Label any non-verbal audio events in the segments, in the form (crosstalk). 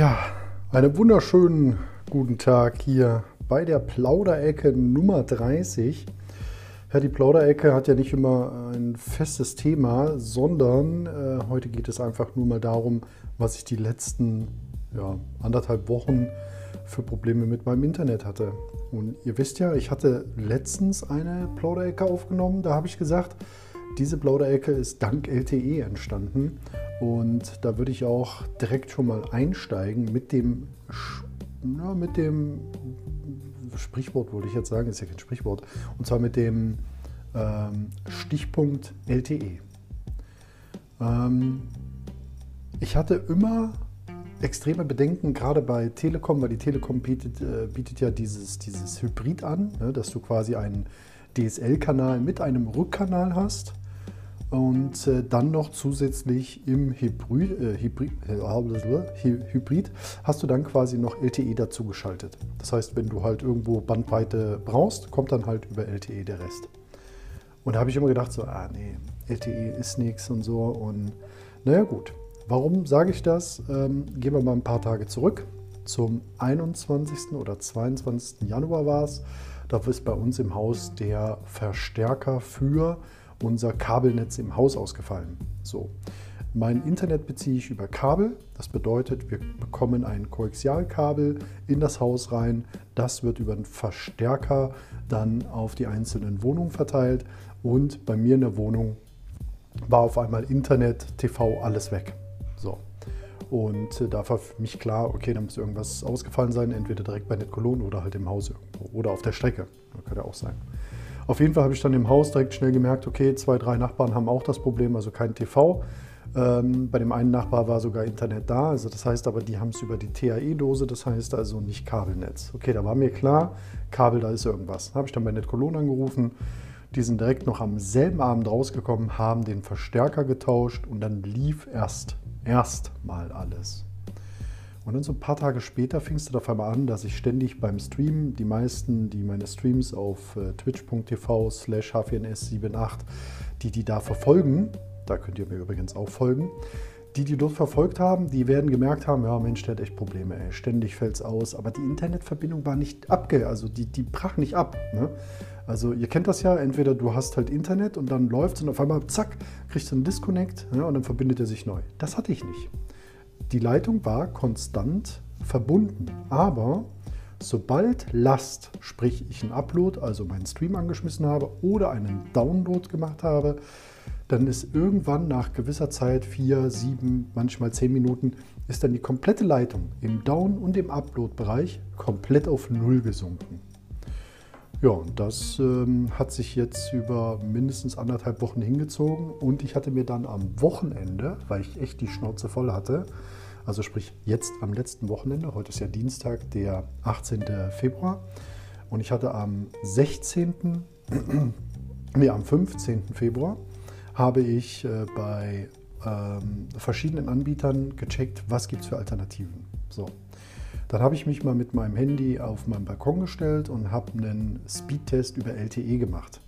Ja, einen wunderschönen guten Tag hier bei der Plauderecke Nummer 30. Ja, die Plauderecke hat ja nicht immer ein festes Thema, sondern äh, heute geht es einfach nur mal darum, was ich die letzten ja, anderthalb Wochen für Probleme mit meinem Internet hatte. Und ihr wisst ja, ich hatte letztens eine Plauderecke aufgenommen, da habe ich gesagt, diese Plauderecke ist dank LTE entstanden. Und da würde ich auch direkt schon mal einsteigen mit dem, na, mit dem Sprichwort, wollte ich jetzt sagen, ist ja kein Sprichwort, und zwar mit dem ähm, Stichpunkt LTE. Ähm, ich hatte immer extreme Bedenken, gerade bei Telekom, weil die Telekom bietet, äh, bietet ja dieses, dieses Hybrid an, ne, dass du quasi einen DSL-Kanal mit einem Rückkanal hast und äh, dann noch zusätzlich im Hybrid, äh, Hybrid, äh, Hybrid, hast du dann quasi noch LTE dazu geschaltet. Das heißt, wenn du halt irgendwo Bandbreite brauchst, kommt dann halt über LTE der Rest. Und da habe ich immer gedacht, so, ah nee, LTE ist nichts und so. Und naja gut, warum sage ich das? Ähm, gehen wir mal ein paar Tage zurück. Zum 21. oder 22. Januar war es. Da ist bei uns im Haus der Verstärker für unser Kabelnetz im Haus ausgefallen. So. Mein Internet beziehe ich über Kabel. Das bedeutet, wir bekommen ein Koaxialkabel in das Haus rein. Das wird über einen Verstärker dann auf die einzelnen Wohnungen verteilt. Und bei mir in der Wohnung war auf einmal Internet, TV, alles weg. So. Und äh, da war für mich klar, okay, da muss irgendwas ausgefallen sein, entweder direkt bei NetCologne oder halt im Haus irgendwo oder auf der Strecke. Das könnte auch sein. Auf jeden Fall habe ich dann im Haus direkt schnell gemerkt, okay, zwei, drei Nachbarn haben auch das Problem, also kein TV. Ähm, bei dem einen Nachbar war sogar Internet da, also das heißt aber, die haben es über die TAE-Dose, das heißt also nicht Kabelnetz. Okay, da war mir klar, Kabel, da ist irgendwas. Habe ich dann bei NetCologne angerufen, die sind direkt noch am selben Abend rausgekommen, haben den Verstärker getauscht und dann lief erst, erst mal alles. Und dann so ein paar Tage später fing es dann auf einmal an, dass ich ständig beim Stream, die meisten, die meine Streams auf äh, twitch.tv slash h4ns78, die die da verfolgen, da könnt ihr mir übrigens auch folgen, die, die dort verfolgt haben, die werden gemerkt haben, ja Mensch, der hat echt Probleme, ey. ständig fällt es aus, aber die Internetverbindung war nicht abge, also die, die brach nicht ab. Ne? Also ihr kennt das ja, entweder du hast halt Internet und dann läuft es und auf einmal, zack, kriegst du einen Disconnect ja, und dann verbindet er sich neu. Das hatte ich nicht. Die Leitung war konstant verbunden, aber sobald Last, sprich ich einen Upload, also meinen Stream angeschmissen habe oder einen Download gemacht habe, dann ist irgendwann nach gewisser Zeit, vier, sieben, manchmal zehn Minuten, ist dann die komplette Leitung im Down- und im Upload-Bereich komplett auf Null gesunken. Ja, und das ähm, hat sich jetzt über mindestens anderthalb Wochen hingezogen und ich hatte mir dann am Wochenende, weil ich echt die Schnauze voll hatte, also sprich jetzt am letzten Wochenende, heute ist ja Dienstag, der 18. Februar. Und ich hatte am 16., (clears throat) nee, am 15. Februar habe ich äh, bei ähm, verschiedenen Anbietern gecheckt, was gibt es für Alternativen. So. Dann habe ich mich mal mit meinem Handy auf meinen Balkon gestellt und habe einen Speedtest über LTE gemacht.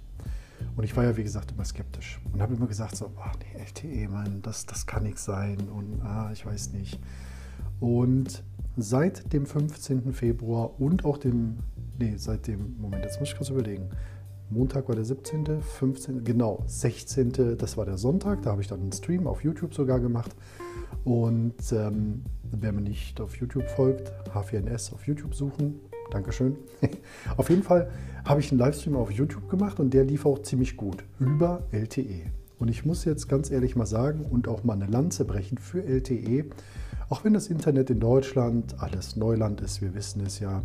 Und ich war ja, wie gesagt, immer skeptisch und habe immer gesagt, so, ach nee, LTE, Mann, das, das kann nichts sein und ah, ich weiß nicht. Und seit dem 15. Februar und auch dem, nee, seit dem, Moment, jetzt muss ich kurz überlegen. Montag war der 17., 15., genau, 16., das war der Sonntag, da habe ich dann einen Stream auf YouTube sogar gemacht. Und ähm, wer mir nicht auf YouTube folgt, H4NS auf YouTube suchen, Dankeschön. (laughs) auf jeden Fall habe ich einen Livestream auf YouTube gemacht und der lief auch ziemlich gut über LTE. Und ich muss jetzt ganz ehrlich mal sagen und auch mal eine Lanze brechen für LTE. Auch wenn das Internet in Deutschland alles Neuland ist, wir wissen es ja,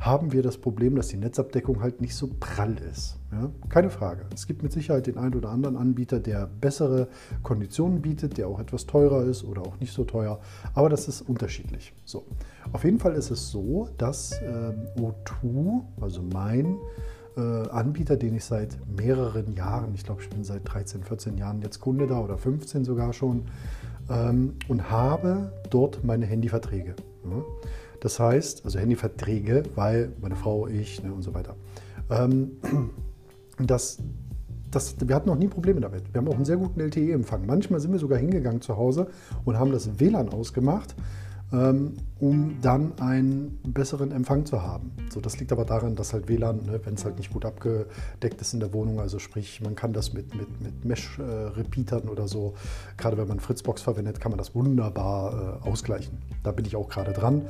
haben wir das Problem, dass die Netzabdeckung halt nicht so prall ist. Ja? Keine Frage. Es gibt mit Sicherheit den einen oder anderen Anbieter, der bessere Konditionen bietet, der auch etwas teurer ist oder auch nicht so teuer, aber das ist unterschiedlich. So. Auf jeden Fall ist es so, dass äh, O2, also mein äh, Anbieter, den ich seit mehreren Jahren, ich glaube, ich bin seit 13, 14 Jahren jetzt Kunde da oder 15 sogar schon, ähm, und habe dort meine Handyverträge. Ja? Das heißt, also Handyverträge, weil meine Frau, ich ne, und so weiter. Ähm, das, das, wir hatten noch nie Probleme damit. Wir haben auch einen sehr guten LTE-Empfang. Manchmal sind wir sogar hingegangen zu Hause und haben das WLAN ausgemacht, um dann einen besseren Empfang zu haben. So, das liegt aber daran, dass halt WLAN, ne, wenn es halt nicht gut abgedeckt ist in der Wohnung, also sprich, man kann das mit, mit, mit Mesh-Repeatern oder so, gerade wenn man Fritzbox verwendet, kann man das wunderbar äh, ausgleichen. Da bin ich auch gerade dran,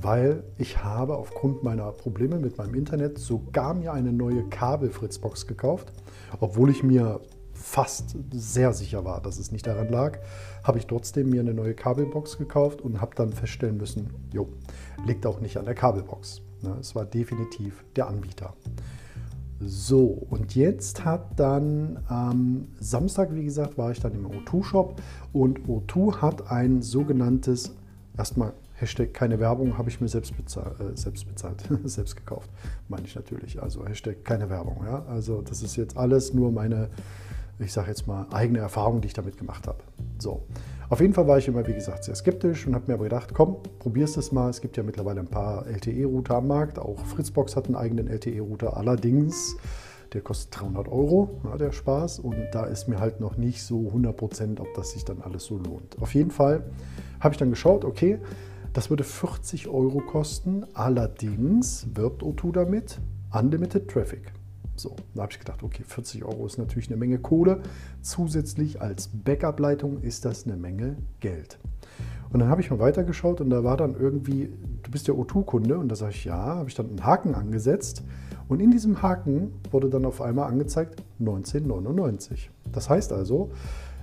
weil ich habe aufgrund meiner Probleme mit meinem Internet sogar mir eine neue Kabel-Fritzbox gekauft, obwohl ich mir fast sehr sicher war, dass es nicht daran lag, habe ich trotzdem mir eine neue Kabelbox gekauft und habe dann feststellen müssen, jo, liegt auch nicht an der Kabelbox. Ne, es war definitiv der Anbieter. So, und jetzt hat dann am Samstag, wie gesagt, war ich dann im O2-Shop und O2 hat ein sogenanntes, erstmal Hashtag keine Werbung, habe ich mir selbst bezahlt, äh, selbst, bezahlt (laughs) selbst gekauft, meine ich natürlich. Also Hashtag keine Werbung. Ja? Also das ist jetzt alles nur meine ich sage jetzt mal, eigene Erfahrungen, die ich damit gemacht habe. So. Auf jeden Fall war ich immer, wie gesagt, sehr skeptisch und habe mir aber gedacht, komm, probierst es mal. Es gibt ja mittlerweile ein paar LTE-Router am Markt. Auch Fritzbox hat einen eigenen LTE-Router. Allerdings, der kostet 300 Euro, ja, der Spaß. Und da ist mir halt noch nicht so 100 Prozent, ob das sich dann alles so lohnt. Auf jeden Fall habe ich dann geschaut, okay, das würde 40 Euro kosten. Allerdings wirbt O2 damit Unlimited Traffic. So, da habe ich gedacht, okay, 40 Euro ist natürlich eine Menge Kohle. Zusätzlich als Backup-Leitung ist das eine Menge Geld. Und dann habe ich mal weitergeschaut und da war dann irgendwie, du bist ja O2-Kunde und da sage ich, ja, habe ich dann einen Haken angesetzt und in diesem Haken wurde dann auf einmal angezeigt 1999. Das heißt also,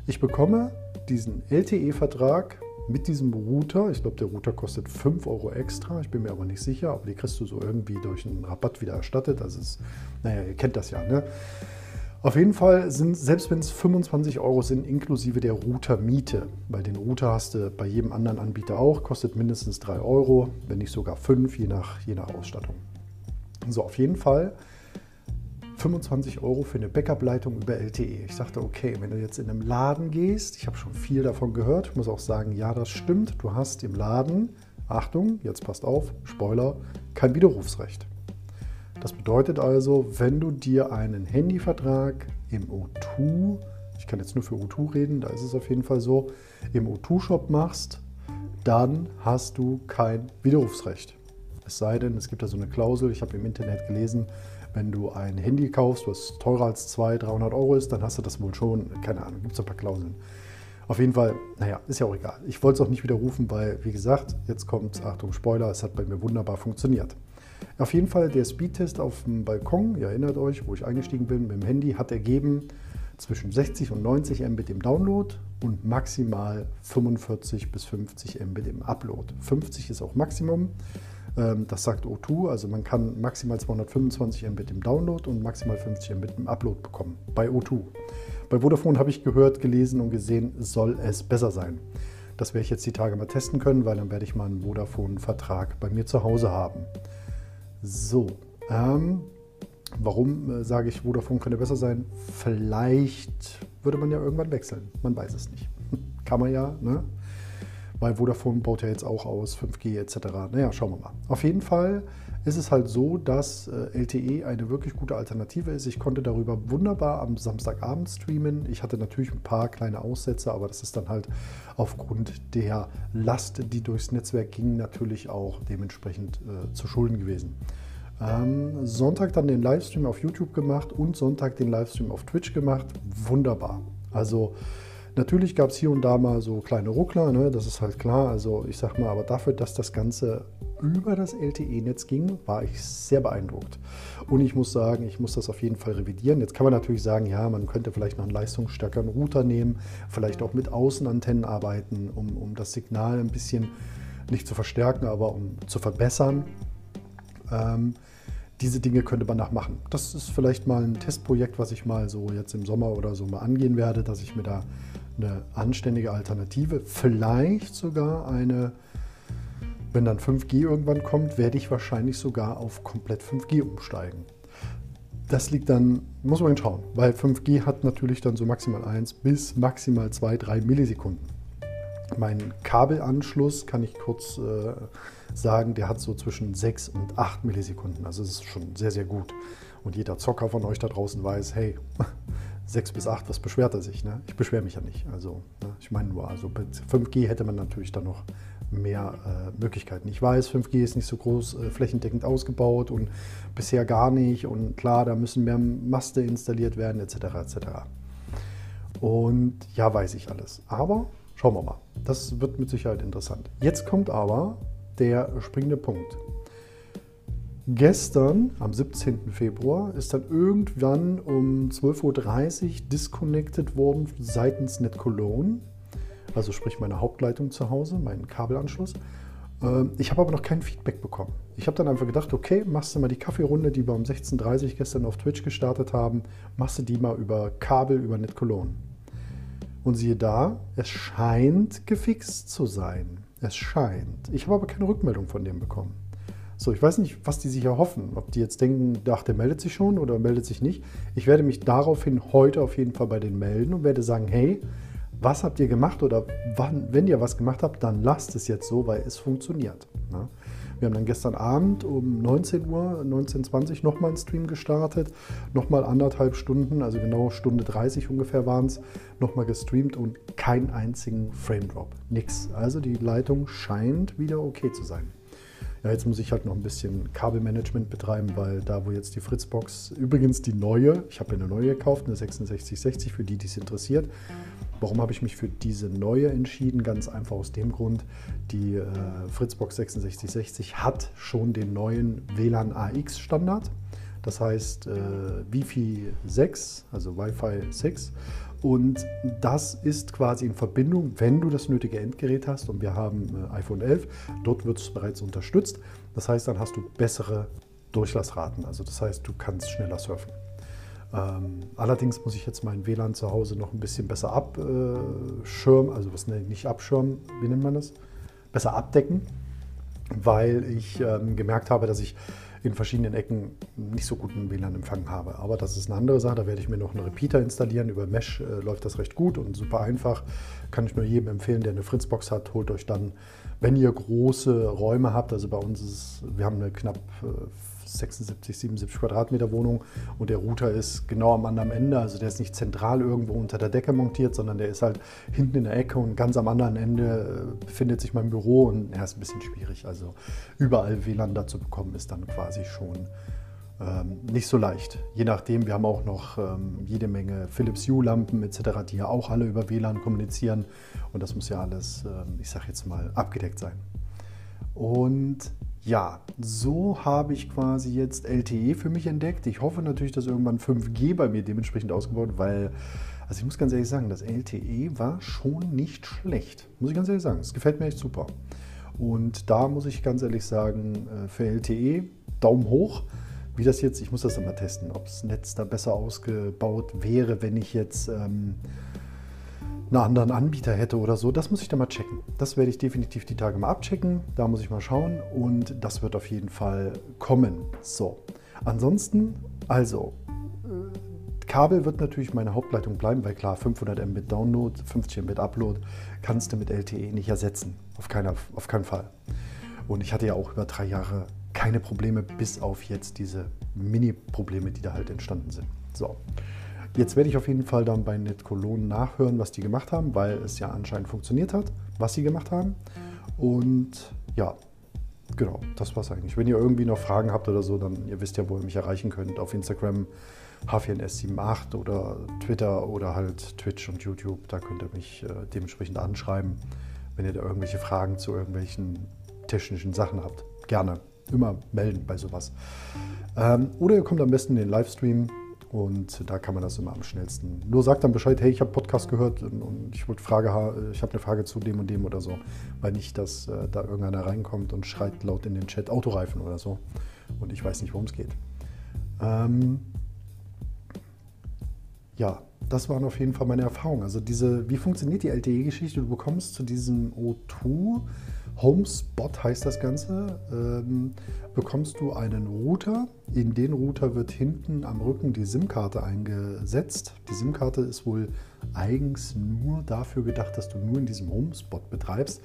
ich bekomme diesen LTE-Vertrag mit diesem Router. Ich glaube, der Router kostet 5 Euro extra. Ich bin mir aber nicht sicher, aber die kriegst du so irgendwie durch einen Rabatt wieder erstattet. Also, ist, naja, ihr kennt das ja. Ne? Auf jeden Fall sind, selbst wenn es 25 Euro sind, inklusive der Routermiete, weil den Router hast du bei jedem anderen Anbieter auch, kostet mindestens 3 Euro, wenn nicht sogar 5, je nach, je nach Ausstattung. So, auf jeden Fall 25 Euro für eine Backup-Leitung über LTE. Ich sagte, okay, wenn du jetzt in einem Laden gehst, ich habe schon viel davon gehört, ich muss auch sagen, ja, das stimmt, du hast im Laden, Achtung, jetzt passt auf, Spoiler, kein Widerrufsrecht. Das bedeutet also, wenn du dir einen Handyvertrag im O2, ich kann jetzt nur für O2 reden, da ist es auf jeden Fall so, im O2-Shop machst, dann hast du kein Widerrufsrecht. Es sei denn, es gibt da so eine Klausel, ich habe im Internet gelesen, wenn du ein Handy kaufst, was teurer als 200, 300 Euro ist, dann hast du das wohl schon. Keine Ahnung, gibt es ein paar Klauseln. Auf jeden Fall, naja, ist ja auch egal. Ich wollte es auch nicht widerrufen, weil, wie gesagt, jetzt kommt, Achtung, Spoiler, es hat bei mir wunderbar funktioniert. Auf jeden Fall der Speedtest auf dem Balkon, ihr erinnert euch, wo ich eingestiegen bin mit dem Handy, hat ergeben zwischen 60 und 90 Mbit im Download und maximal 45 bis 50 Mbit im Upload. 50 ist auch Maximum. Ähm, das sagt O2, also man kann maximal 225 Mbit im Download und maximal 50 Mbit im Upload bekommen bei O2. Bei Vodafone habe ich gehört, gelesen und gesehen, soll es besser sein. Das werde ich jetzt die Tage mal testen können, weil dann werde ich mal einen Vodafone-Vertrag bei mir zu Hause haben. So, ähm, warum äh, sage ich, Vodafone könnte besser sein? Vielleicht würde man ja irgendwann wechseln. Man weiß es nicht. (laughs) Kann man ja, ne? Weil Vodafone baut ja jetzt auch aus, 5G etc. Naja, schauen wir mal. Auf jeden Fall ist es halt so, dass äh, LTE eine wirklich gute Alternative ist. Ich konnte darüber wunderbar am Samstagabend streamen. Ich hatte natürlich ein paar kleine Aussätze, aber das ist dann halt aufgrund der Last, die durchs Netzwerk ging, natürlich auch dementsprechend äh, zu Schulden gewesen. Ähm, Sonntag dann den Livestream auf YouTube gemacht und Sonntag den Livestream auf Twitch gemacht. Wunderbar. Also Natürlich gab es hier und da mal so kleine Ruckler, ne? das ist halt klar. Also ich sag mal, aber dafür, dass das Ganze über das LTE-Netz ging, war ich sehr beeindruckt. Und ich muss sagen, ich muss das auf jeden Fall revidieren. Jetzt kann man natürlich sagen, ja, man könnte vielleicht noch einen leistungsstärkeren Router nehmen, vielleicht auch mit Außenantennen arbeiten, um, um das Signal ein bisschen nicht zu verstärken, aber um zu verbessern. Ähm, diese Dinge könnte man nachmachen. Das ist vielleicht mal ein Testprojekt, was ich mal so jetzt im Sommer oder so mal angehen werde, dass ich mir da eine anständige Alternative, vielleicht sogar eine, wenn dann 5G irgendwann kommt, werde ich wahrscheinlich sogar auf komplett 5G umsteigen. Das liegt dann, muss man schauen, weil 5G hat natürlich dann so maximal 1 bis maximal 2, 3 Millisekunden. Mein Kabelanschluss kann ich kurz äh, sagen, der hat so zwischen 6 und 8 Millisekunden. Also es ist schon sehr, sehr gut. Und jeder Zocker von euch da draußen weiß, hey, 6 bis 8, was beschwert er sich? Ne? Ich beschwere mich ja nicht. Also, ne? ich meine nur, also bei 5G hätte man natürlich dann noch mehr äh, Möglichkeiten. Ich weiß, 5G ist nicht so groß äh, flächendeckend ausgebaut und bisher gar nicht. Und klar, da müssen mehr Maste installiert werden, etc. etc. Und ja, weiß ich alles. Aber schauen wir mal. Das wird mit Sicherheit interessant. Jetzt kommt aber der springende Punkt. Gestern, am 17. Februar, ist dann irgendwann um 12.30 Uhr disconnected worden seitens Net Cologne also sprich meine Hauptleitung zu Hause, meinen Kabelanschluss. Ähm, ich habe aber noch kein Feedback bekommen. Ich habe dann einfach gedacht, okay, machst du mal die Kaffeerunde, die wir um 16.30 Uhr gestern auf Twitch gestartet haben, machst du die mal über Kabel, über NetCologne. Und siehe da, es scheint gefixt zu sein. Es scheint. Ich habe aber keine Rückmeldung von dem bekommen. So, ich weiß nicht, was die sich erhoffen. Ob die jetzt denken, ach, der meldet sich schon oder meldet sich nicht. Ich werde mich daraufhin heute auf jeden Fall bei denen melden und werde sagen, hey, was habt ihr gemacht oder wann, wenn ihr was gemacht habt, dann lasst es jetzt so, weil es funktioniert. Ne? Wir haben dann gestern Abend um 19 Uhr, 19.20 Uhr nochmal einen Stream gestartet, nochmal anderthalb Stunden, also genau Stunde 30 ungefähr waren es, nochmal gestreamt und keinen einzigen Frame Drop. Nix. Also die Leitung scheint wieder okay zu sein. Ja, jetzt muss ich halt noch ein bisschen Kabelmanagement betreiben, weil da, wo jetzt die Fritzbox, übrigens die neue, ich habe eine neue gekauft, eine 6660 für die, die es interessiert, Warum habe ich mich für diese neue entschieden? Ganz einfach aus dem Grund, die äh, Fritzbox 6660 hat schon den neuen WLAN AX Standard. Das heißt äh, Wi-Fi 6, also Wi-Fi 6. Und das ist quasi in Verbindung, wenn du das nötige Endgerät hast. Und wir haben äh, iPhone 11, dort wird es bereits unterstützt. Das heißt, dann hast du bessere Durchlassraten. Also das heißt, du kannst schneller surfen. Ähm, allerdings muss ich jetzt mein WLAN zu Hause noch ein bisschen besser abschirmen, also was nicht abschirmen, wie nennt man das? Besser abdecken, weil ich ähm, gemerkt habe, dass ich in verschiedenen Ecken nicht so guten WLAN-Empfang habe. Aber das ist eine andere Sache. Da werde ich mir noch einen Repeater installieren. Über Mesh äh, läuft das recht gut und super einfach. Kann ich nur jedem empfehlen, der eine Fritzbox hat, holt euch dann, wenn ihr große Räume habt, also bei uns ist, wir haben eine knapp äh, 76, 77 Quadratmeter Wohnung und der Router ist genau am anderen Ende. Also der ist nicht zentral irgendwo unter der Decke montiert, sondern der ist halt hinten in der Ecke und ganz am anderen Ende äh, befindet sich mein Büro und er ist ein bisschen schwierig. Also überall WLAN dazu bekommen ist dann quasi schon ähm, nicht so leicht. Je nachdem, wir haben auch noch ähm, jede Menge Philips Hue-Lampen etc., die ja auch alle über WLAN kommunizieren und das muss ja alles, ähm, ich sage jetzt mal, abgedeckt sein. Und ja, so habe ich quasi jetzt LTE für mich entdeckt. Ich hoffe natürlich, dass irgendwann 5G bei mir dementsprechend ausgebaut weil, also ich muss ganz ehrlich sagen, das LTE war schon nicht schlecht. Muss ich ganz ehrlich sagen. Es gefällt mir echt super. Und da muss ich ganz ehrlich sagen, äh, für LTE Daumen hoch. Wie das jetzt, ich muss das dann mal testen, ob das Netz da besser ausgebaut wäre, wenn ich jetzt. Ähm, einen anderen Anbieter hätte oder so, das muss ich dann mal checken. Das werde ich definitiv die Tage mal abchecken. Da muss ich mal schauen und das wird auf jeden Fall kommen. So, ansonsten, also, äh, Kabel wird natürlich meine Hauptleitung bleiben, weil klar, 500 Mbit Download, 50 Mbit Upload kannst du mit LTE nicht ersetzen. Auf, keiner, auf keinen Fall. Und ich hatte ja auch über drei Jahre keine Probleme, bis auf jetzt diese Mini-Probleme, die da halt entstanden sind. So. Jetzt werde ich auf jeden Fall dann bei NetCologne nachhören, was die gemacht haben, weil es ja anscheinend funktioniert hat, was sie gemacht haben. Und ja, genau, das war es eigentlich. Wenn ihr irgendwie noch Fragen habt oder so, dann ihr wisst ja, wo ihr mich erreichen könnt. Auf Instagram h4ns78 oder Twitter oder halt Twitch und YouTube. Da könnt ihr mich äh, dementsprechend anschreiben, wenn ihr da irgendwelche Fragen zu irgendwelchen technischen Sachen habt. Gerne. Immer melden bei sowas. Ähm, oder ihr kommt am besten in den Livestream und da kann man das immer am schnellsten. Nur sagt dann Bescheid, hey, ich habe Podcast gehört und ich wollte Frage, ich habe eine Frage zu dem und dem oder so. Weil nicht, dass äh, da irgendeiner reinkommt und schreit laut in den Chat Autoreifen oder so. Und ich weiß nicht, worum es geht. Ähm, ja, das waren auf jeden Fall meine Erfahrungen. Also diese, wie funktioniert die LTE-Geschichte? Du bekommst zu diesem O2 HomeSpot heißt das Ganze, ähm, bekommst du einen Router. In den Router wird hinten am Rücken die SIM-Karte eingesetzt. Die SIM-Karte ist wohl eigens nur dafür gedacht, dass du nur in diesem Homespot betreibst.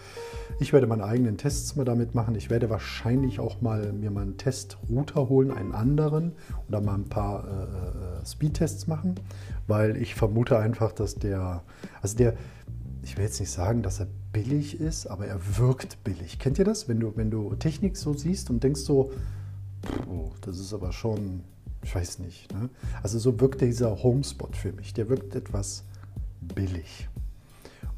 Ich werde meine eigenen Tests mal damit machen. Ich werde wahrscheinlich auch mal mir mal einen Testrouter holen, einen anderen oder mal ein paar äh, äh Speedtests machen, weil ich vermute einfach, dass der, also der, ich will jetzt nicht sagen, dass er billig ist, aber er wirkt billig. Kennt ihr das? Wenn du, wenn du Technik so siehst und denkst so, oh, das ist aber schon, ich weiß nicht. Ne? Also so wirkt dieser Homespot für mich. Der wirkt etwas billig.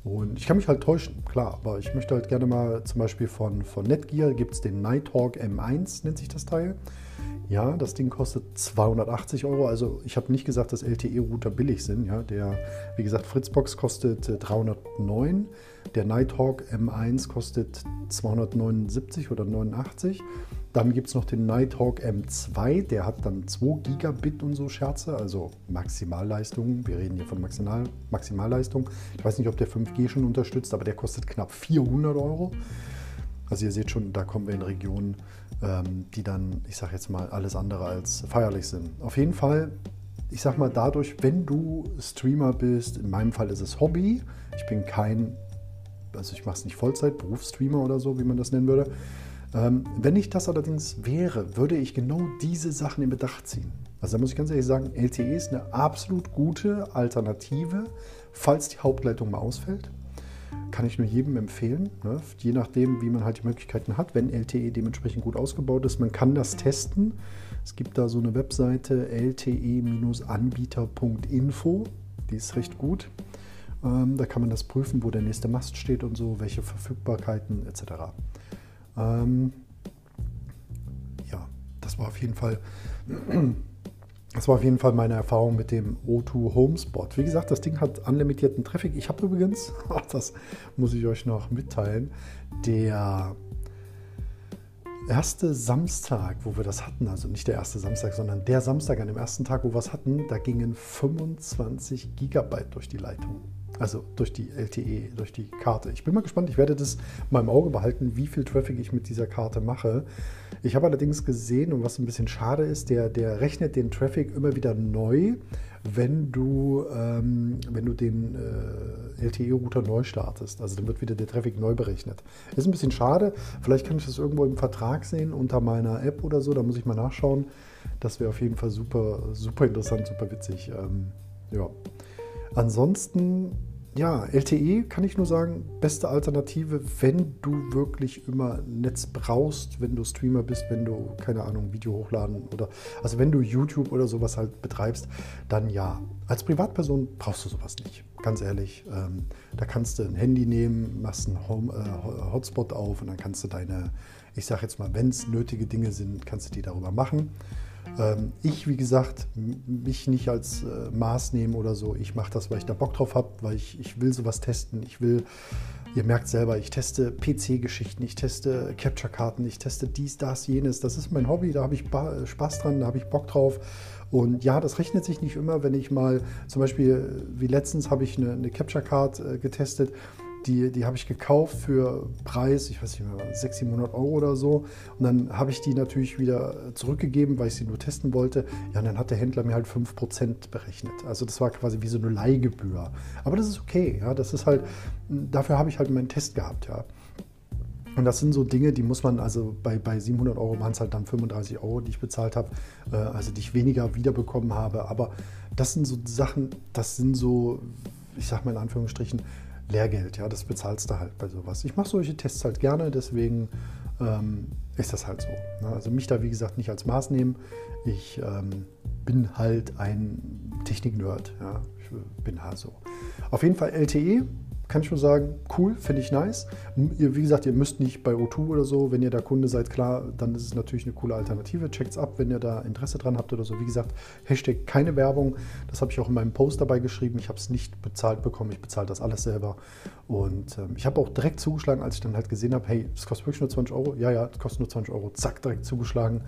Und ich kann mich halt täuschen, klar, aber ich möchte halt gerne mal zum Beispiel von, von Netgear gibt es den Nighthawk M1, nennt sich das Teil. Ja, das Ding kostet 280 Euro. Also ich habe nicht gesagt, dass LTE-Router billig sind. Ja, der, wie gesagt, Fritzbox kostet 309. Äh, der Nighthawk M1 kostet 279 oder 89. Dann gibt es noch den Nighthawk M2, der hat dann 2 Gigabit und so Scherze, also Maximalleistung. Wir reden hier von Maximal, Maximalleistung. Ich weiß nicht, ob der 5G schon unterstützt, aber der kostet knapp 400 Euro. Also ihr seht schon, da kommen wir in Regionen, ähm, die dann, ich sage jetzt mal, alles andere als feierlich sind. Auf jeden Fall, ich sage mal dadurch, wenn du Streamer bist, in meinem Fall ist es Hobby. Ich bin kein, also ich mache es nicht Vollzeit, Berufsstreamer oder so, wie man das nennen würde. Ähm, wenn ich das allerdings wäre, würde ich genau diese Sachen in Bedacht ziehen. Also da muss ich ganz ehrlich sagen, LTE ist eine absolut gute Alternative, falls die Hauptleitung mal ausfällt. Kann ich nur jedem empfehlen, ne? je nachdem, wie man halt die Möglichkeiten hat, wenn LTE dementsprechend gut ausgebaut ist. Man kann das testen. Es gibt da so eine Webseite lte-anbieter.info, die ist recht gut. Ähm, da kann man das prüfen, wo der nächste Mast steht und so, welche Verfügbarkeiten etc. Ähm, ja, das war auf jeden Fall. Das war auf jeden Fall meine Erfahrung mit dem O2 Homespot. Wie gesagt, das Ding hat unlimitierten Traffic. Ich habe übrigens, (laughs) das muss ich euch noch mitteilen, der erste Samstag, wo wir das hatten, also nicht der erste Samstag, sondern der Samstag an dem ersten Tag, wo wir es hatten, da gingen 25 Gigabyte durch die Leitung. Also durch die LTE, durch die Karte. Ich bin mal gespannt, ich werde das mal im Auge behalten, wie viel Traffic ich mit dieser Karte mache. Ich habe allerdings gesehen, und was ein bisschen schade ist, der, der rechnet den Traffic immer wieder neu, wenn du, ähm, wenn du den äh, LTE-Router neu startest. Also dann wird wieder der Traffic neu berechnet. Ist ein bisschen schade. Vielleicht kann ich das irgendwo im Vertrag sehen unter meiner App oder so. Da muss ich mal nachschauen. Das wäre auf jeden Fall super, super interessant, super witzig. Ähm, ja. Ansonsten ja, LTE kann ich nur sagen, beste Alternative, wenn du wirklich immer Netz brauchst, wenn du Streamer bist, wenn du, keine Ahnung, Video hochladen oder, also wenn du YouTube oder sowas halt betreibst, dann ja. Als Privatperson brauchst du sowas nicht, ganz ehrlich. Ähm, da kannst du ein Handy nehmen, machst einen Home, äh, Hotspot auf und dann kannst du deine, ich sag jetzt mal, wenn es nötige Dinge sind, kannst du die darüber machen. Ähm, ich, wie gesagt, mich nicht als äh, Maß nehmen oder so. Ich mache das, weil ich da Bock drauf habe, weil ich, ich will sowas testen. Ich will, ihr merkt selber, ich teste PC-Geschichten, ich teste Capture-Karten, ich teste dies, das, jenes. Das ist mein Hobby, da habe ich Spaß dran, da habe ich Bock drauf. Und ja, das rechnet sich nicht immer, wenn ich mal, zum Beispiel, wie letztens habe ich eine, eine Capture-Card äh, getestet die, die habe ich gekauft für Preis, ich weiß nicht mehr, 600, 700 Euro oder so. Und dann habe ich die natürlich wieder zurückgegeben, weil ich sie nur testen wollte. Ja, und dann hat der Händler mir halt 5% berechnet. Also das war quasi wie so eine Leihgebühr. Aber das ist okay, ja. Das ist halt, dafür habe ich halt meinen Test gehabt, ja. Und das sind so Dinge, die muss man, also bei, bei 700 Euro waren es halt dann 35 Euro, die ich bezahlt habe, äh, also die ich weniger wiederbekommen habe. Aber das sind so Sachen, das sind so, ich sag mal in Anführungsstrichen, Lehrgeld, ja, das bezahlst du halt bei sowas. Ich mache solche Tests halt gerne, deswegen ähm, ist das halt so. Ne? Also mich da, wie gesagt, nicht als Maß nehmen. Ich ähm, bin halt ein Technik-Nerd, ja, ich bin halt so. Auf jeden Fall LTE kann ich nur sagen, cool, finde ich nice. Ihr, wie gesagt, ihr müsst nicht bei O2 oder so, wenn ihr da Kunde seid, klar, dann ist es natürlich eine coole Alternative. Checkt's ab, wenn ihr da Interesse dran habt oder so. Wie gesagt, Hashtag keine Werbung. Das habe ich auch in meinem Post dabei geschrieben. Ich habe es nicht bezahlt bekommen. Ich bezahle das alles selber. Und ähm, ich habe auch direkt zugeschlagen, als ich dann halt gesehen habe, hey, das kostet wirklich nur 20 Euro. Ja, ja, das kostet nur 20 Euro. Zack, direkt zugeschlagen.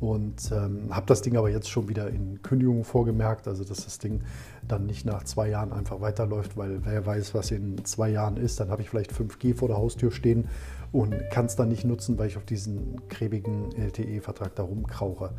Und ähm, habe das Ding aber jetzt schon wieder in Kündigung vorgemerkt, also dass das Ding dann nicht nach zwei Jahren einfach weiterläuft, weil wer weiß, was in zwei Jahren ist, dann habe ich vielleicht 5G vor der Haustür stehen und kann es dann nicht nutzen, weil ich auf diesen kräbigen LTE-Vertrag da rumkrauche.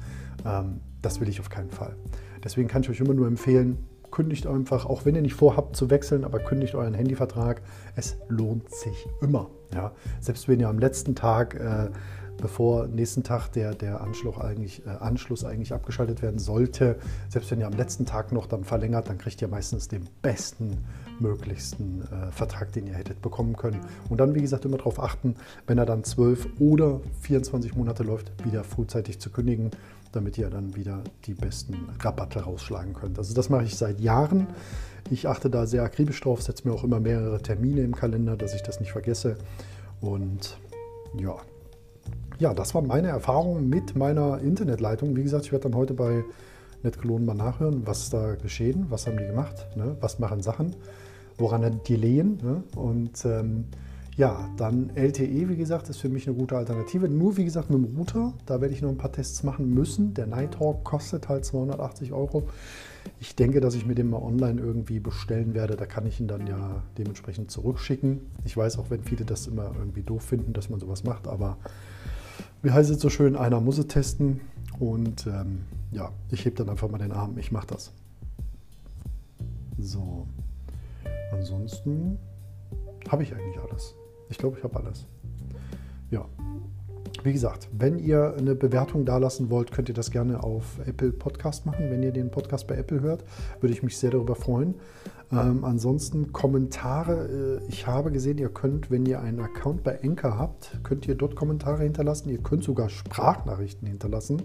Ähm, das will ich auf keinen Fall. Deswegen kann ich euch immer nur empfehlen, kündigt einfach, auch wenn ihr nicht vorhabt zu wechseln, aber kündigt euren Handyvertrag. Es lohnt sich immer. Ja? Selbst wenn ihr am letzten Tag äh, bevor nächsten Tag der, der Anschluss, eigentlich, äh, Anschluss eigentlich abgeschaltet werden sollte. Selbst wenn ihr am letzten Tag noch dann verlängert, dann kriegt ihr meistens den besten möglichsten äh, Vertrag, den ihr hättet bekommen können. Und dann, wie gesagt, immer darauf achten, wenn er dann 12 oder 24 Monate läuft, wieder frühzeitig zu kündigen, damit ihr dann wieder die besten Rabatte rausschlagen könnt. Also das mache ich seit Jahren. Ich achte da sehr akribisch drauf, setze mir auch immer mehrere Termine im Kalender, dass ich das nicht vergesse. Und ja, ja, das war meine Erfahrung mit meiner Internetleitung. Wie gesagt, ich werde dann heute bei NetCologne mal nachhören, was ist da geschehen, was haben die gemacht, ne? was machen Sachen, woran die lehen. Ne? Und ähm, ja, dann LTE, wie gesagt, ist für mich eine gute Alternative. Nur, wie gesagt, mit dem Router. Da werde ich noch ein paar Tests machen müssen. Der Nighthawk kostet halt 280 Euro. Ich denke, dass ich mir den mal online irgendwie bestellen werde. Da kann ich ihn dann ja dementsprechend zurückschicken. Ich weiß auch, wenn viele das immer irgendwie doof finden, dass man sowas macht, aber wie heißt es so schön, einer muss es testen. Und ähm, ja, ich hebe dann einfach mal den Arm, ich mache das. So, ansonsten habe ich eigentlich alles. Ich glaube, ich habe alles. Ja, wie gesagt, wenn ihr eine Bewertung dalassen wollt, könnt ihr das gerne auf Apple Podcast machen. Wenn ihr den Podcast bei Apple hört, würde ich mich sehr darüber freuen. Ähm, ansonsten Kommentare. Äh, ich habe gesehen, ihr könnt, wenn ihr einen Account bei Enker habt, könnt ihr dort Kommentare hinterlassen. Ihr könnt sogar Sprachnachrichten hinterlassen.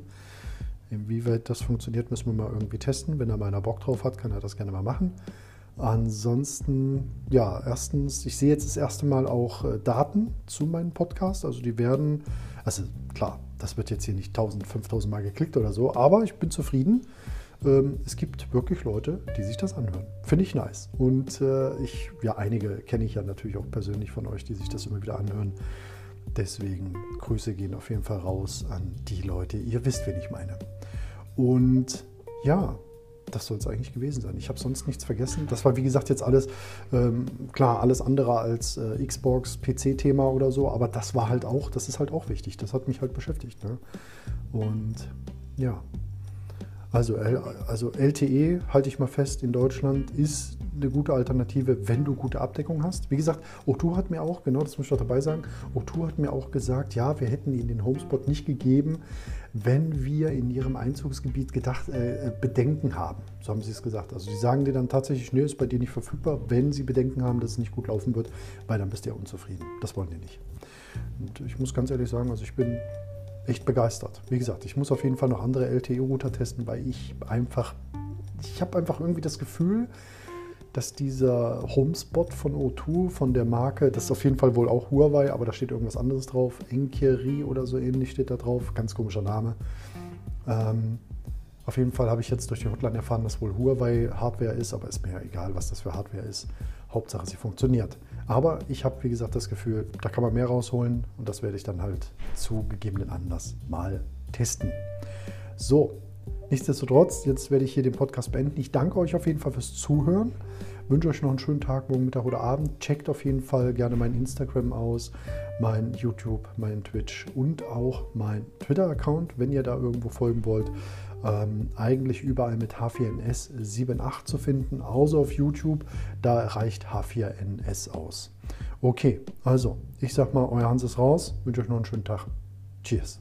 Inwieweit das funktioniert, müssen wir mal irgendwie testen. Wenn da mal einer Bock drauf hat, kann er das gerne mal machen. Ansonsten, ja, erstens, ich sehe jetzt das erste Mal auch äh, Daten zu meinem Podcast. Also die werden, also klar, das wird jetzt hier nicht 1000, 5000 Mal geklickt oder so, aber ich bin zufrieden. Ähm, es gibt wirklich Leute, die sich das anhören. Finde ich nice. Und äh, ich, ja, einige kenne ich ja natürlich auch persönlich von euch, die sich das immer wieder anhören. Deswegen Grüße gehen auf jeden Fall raus an die Leute. Ihr wisst, wen ich meine. Und ja, das soll es eigentlich gewesen sein. Ich habe sonst nichts vergessen. Das war, wie gesagt, jetzt alles, ähm, klar, alles andere als äh, Xbox, PC-Thema oder so, aber das war halt auch, das ist halt auch wichtig. Das hat mich halt beschäftigt. Ne? Und ja, also, also LTE, halte ich mal fest, in Deutschland ist eine gute Alternative, wenn du gute Abdeckung hast. Wie gesagt, O2 hat mir auch, genau das muss ich dabei sagen, O2 hat mir auch gesagt, ja, wir hätten ihnen den Homespot nicht gegeben, wenn wir in ihrem Einzugsgebiet gedacht, äh, Bedenken haben. So haben sie es gesagt. Also sie sagen dir dann tatsächlich, nö, ist bei dir nicht verfügbar, wenn sie Bedenken haben, dass es nicht gut laufen wird, weil dann bist du ja unzufrieden. Das wollen die nicht. Und ich muss ganz ehrlich sagen, also ich bin echt begeistert. Wie gesagt, ich muss auf jeden Fall noch andere LTE-Router testen, weil ich einfach, ich habe einfach irgendwie das Gefühl, dass dieser Homespot von O2, von der Marke, das ist auf jeden Fall wohl auch Huawei, aber da steht irgendwas anderes drauf, Enkeri oder so ähnlich steht da drauf, ganz komischer Name. Ähm, auf jeden Fall habe ich jetzt durch die Hotline erfahren, dass wohl Huawei Hardware ist, aber ist mir ja egal, was das für Hardware ist. Hauptsache, sie funktioniert. Aber ich habe, wie gesagt, das Gefühl, da kann man mehr rausholen und das werde ich dann halt zu gegebenen Anlass mal testen. So, nichtsdestotrotz, jetzt werde ich hier den Podcast beenden. Ich danke euch auf jeden Fall fürs Zuhören. Wünsche euch noch einen schönen Tag, morgen Mittag oder Abend. Checkt auf jeden Fall gerne mein Instagram aus, mein YouTube, mein Twitch und auch mein Twitter-Account, wenn ihr da irgendwo folgen wollt ähm, eigentlich überall mit H4NS 7.8 zu finden, außer auf YouTube. Da reicht H4NS aus. Okay, also ich sag mal, euer Hans ist raus. Wünsche euch noch einen schönen Tag. Cheers.